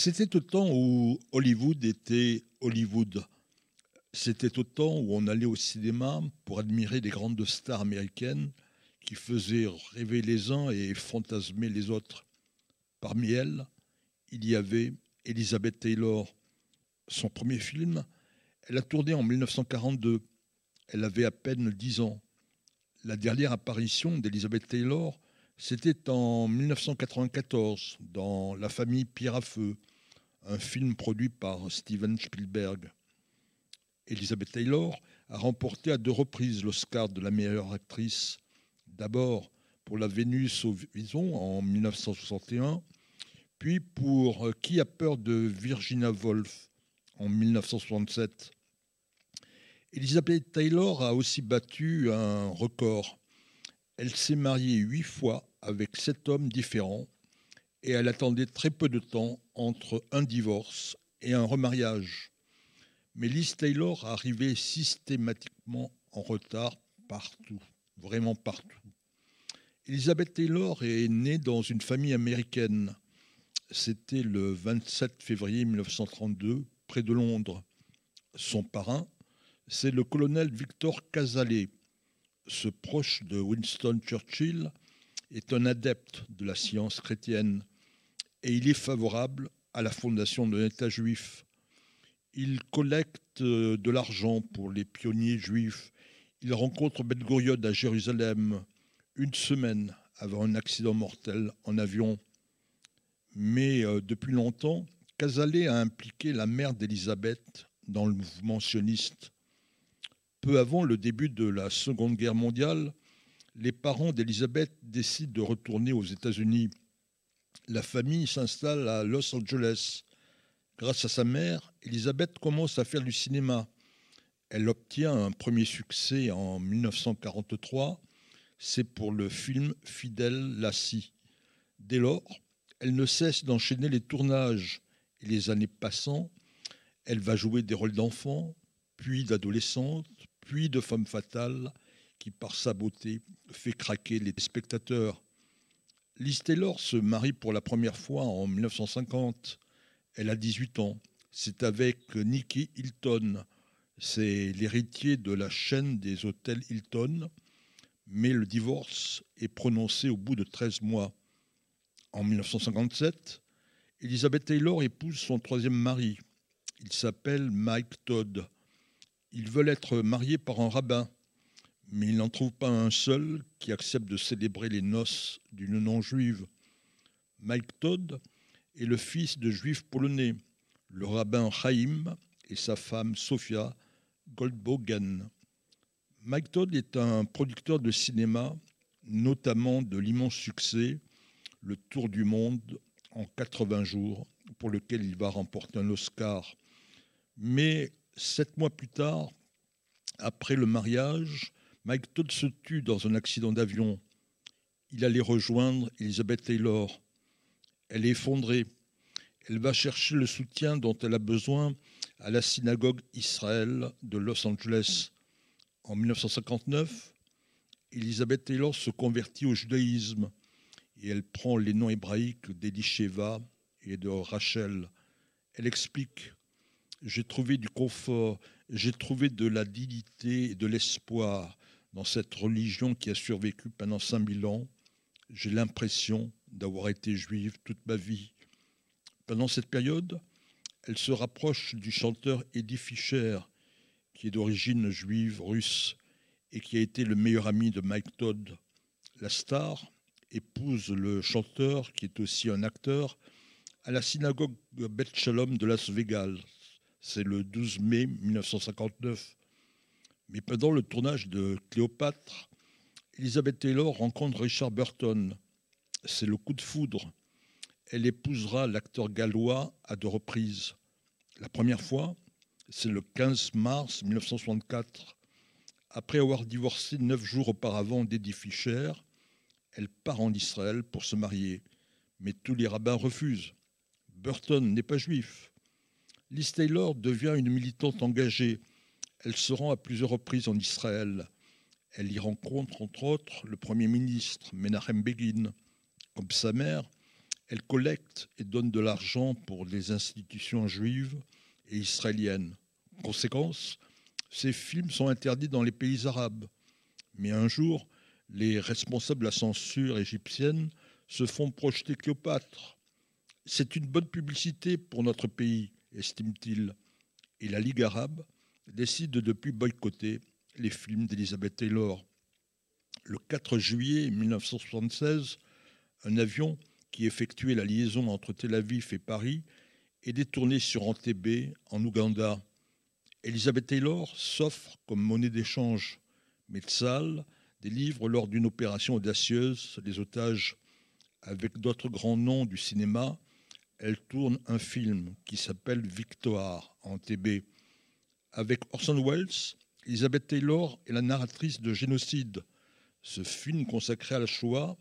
C'était au temps où Hollywood était Hollywood. C'était au temps où on allait au cinéma pour admirer les grandes stars américaines qui faisaient rêver les uns et fantasmer les autres. Parmi elles, il y avait Elizabeth Taylor. Son premier film, elle a tourné en 1942. Elle avait à peine 10 ans. La dernière apparition d'Elizabeth Taylor, c'était en 1994 dans La famille Pierre à Feu, un film produit par Steven Spielberg. Elizabeth Taylor a remporté à deux reprises l'Oscar de la meilleure actrice. D'abord pour La Vénus au Vison en 1961, puis pour Qui a peur de Virginia Woolf en 1967. Elizabeth Taylor a aussi battu un record. Elle s'est mariée huit fois avec sept hommes différents et elle attendait très peu de temps entre un divorce et un remariage. Mais Liz Taylor arrivait systématiquement en retard partout, vraiment partout. Elizabeth Taylor est née dans une famille américaine. C'était le 27 février 1932, près de Londres. Son parrain, c'est le colonel Victor Cazalet. Ce proche de Winston Churchill est un adepte de la science chrétienne et il est favorable à la fondation d'un État juif. Il collecte euh, de l'argent pour les pionniers juifs. Il rencontre Ben Gurion à Jérusalem une semaine avant un accident mortel en avion. Mais euh, depuis longtemps, Cazalet a impliqué la mère d'Élisabeth dans le mouvement sioniste. Peu avant le début de la Seconde Guerre mondiale, les parents d'Elisabeth décident de retourner aux États-Unis. La famille s'installe à Los Angeles. Grâce à sa mère, Elisabeth commence à faire du cinéma. Elle obtient un premier succès en 1943. C'est pour le film Fidèle Lassie. Dès lors, elle ne cesse d'enchaîner les tournages. Et les années passant, elle va jouer des rôles d'enfants, puis d'adolescente, puis de femme fatale, qui par sa beauté fait craquer les spectateurs. Liz Taylor se marie pour la première fois en 1950. Elle a 18 ans. C'est avec Nicky Hilton. C'est l'héritier de la chaîne des hôtels Hilton. Mais le divorce est prononcé au bout de 13 mois. En 1957, Elizabeth Taylor épouse son troisième mari. Il s'appelle Mike Todd. Ils veulent être mariés par un rabbin mais il n'en trouve pas un seul qui accepte de célébrer les noces d'une non-juive. Mike Todd est le fils de juifs polonais, le rabbin Chaim et sa femme Sofia Goldbogen. Mike Todd est un producteur de cinéma, notamment de l'immense succès Le Tour du monde en 80 jours, pour lequel il va remporter un Oscar. Mais sept mois plus tard, après le mariage, Mike Todd se tue dans un accident d'avion. Il allait rejoindre Elizabeth Taylor. Elle est effondrée. Elle va chercher le soutien dont elle a besoin à la synagogue Israël de Los Angeles. En 1959, Elizabeth Taylor se convertit au judaïsme et elle prend les noms hébraïques d'Elisheva et de Rachel. Elle explique J'ai trouvé du confort, j'ai trouvé de la dignité et de l'espoir dans cette religion qui a survécu pendant 5000 ans, j'ai l'impression d'avoir été juive toute ma vie. Pendant cette période, elle se rapproche du chanteur Eddie Fischer, qui est d'origine juive russe et qui a été le meilleur ami de Mike Todd. La star épouse le chanteur, qui est aussi un acteur, à la synagogue Beth Shalom de Las Vegas. C'est le 12 mai 1959. Mais pendant le tournage de Cléopâtre, Elizabeth Taylor rencontre Richard Burton. C'est le coup de foudre. Elle épousera l'acteur gallois à deux reprises. La première fois, c'est le 15 mars 1964. Après avoir divorcé neuf jours auparavant d'Eddie Fisher, elle part en Israël pour se marier. Mais tous les rabbins refusent. Burton n'est pas juif. Liz Taylor devient une militante engagée elle se rend à plusieurs reprises en Israël. Elle y rencontre, entre autres, le Premier ministre Menachem Begin. Comme sa mère, Elle collecte et donne de l'argent pour des institutions juives et israéliennes. Conséquence, ces films sont interdits dans les pays arabes. Mais un jour, les responsables de la censure égyptienne se font projeter Cléopâtre. C'est une bonne publicité pour notre pays, estime-t-il. Et la Ligue arabe décide de depuis boycotter les films d'Elizabeth Taylor. Le 4 juillet 1976, un avion qui effectuait la liaison entre Tel Aviv et Paris est détourné sur Entebbe, en Ouganda. Elizabeth Taylor s'offre comme monnaie d'échange. Metzal délivre lors d'une opération audacieuse les otages. Avec d'autres grands noms du cinéma, elle tourne un film qui s'appelle Victoire en TB. Avec Orson Welles, Elizabeth Taylor est la narratrice de Génocide. Ce film consacré à la Shoah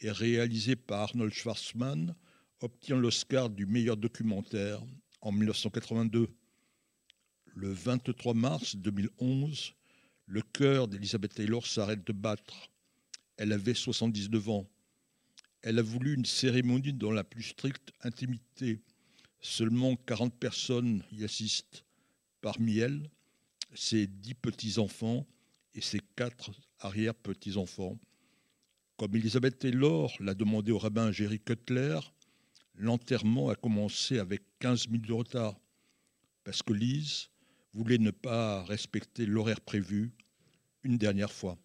et réalisé par Arnold Schwarzman obtient l'Oscar du meilleur documentaire en 1982. Le 23 mars 2011, le cœur d'Elizabeth Taylor s'arrête de battre. Elle avait 79 ans. Elle a voulu une cérémonie dans la plus stricte intimité. Seulement 40 personnes y assistent. Parmi elles, ses dix petits-enfants et ses quatre arrière-petits-enfants. Comme Elisabeth Taylor l'a demandé au rabbin Jerry Cutler, l'enterrement a commencé avec 15 minutes de retard, parce que Lise voulait ne pas respecter l'horaire prévu une dernière fois.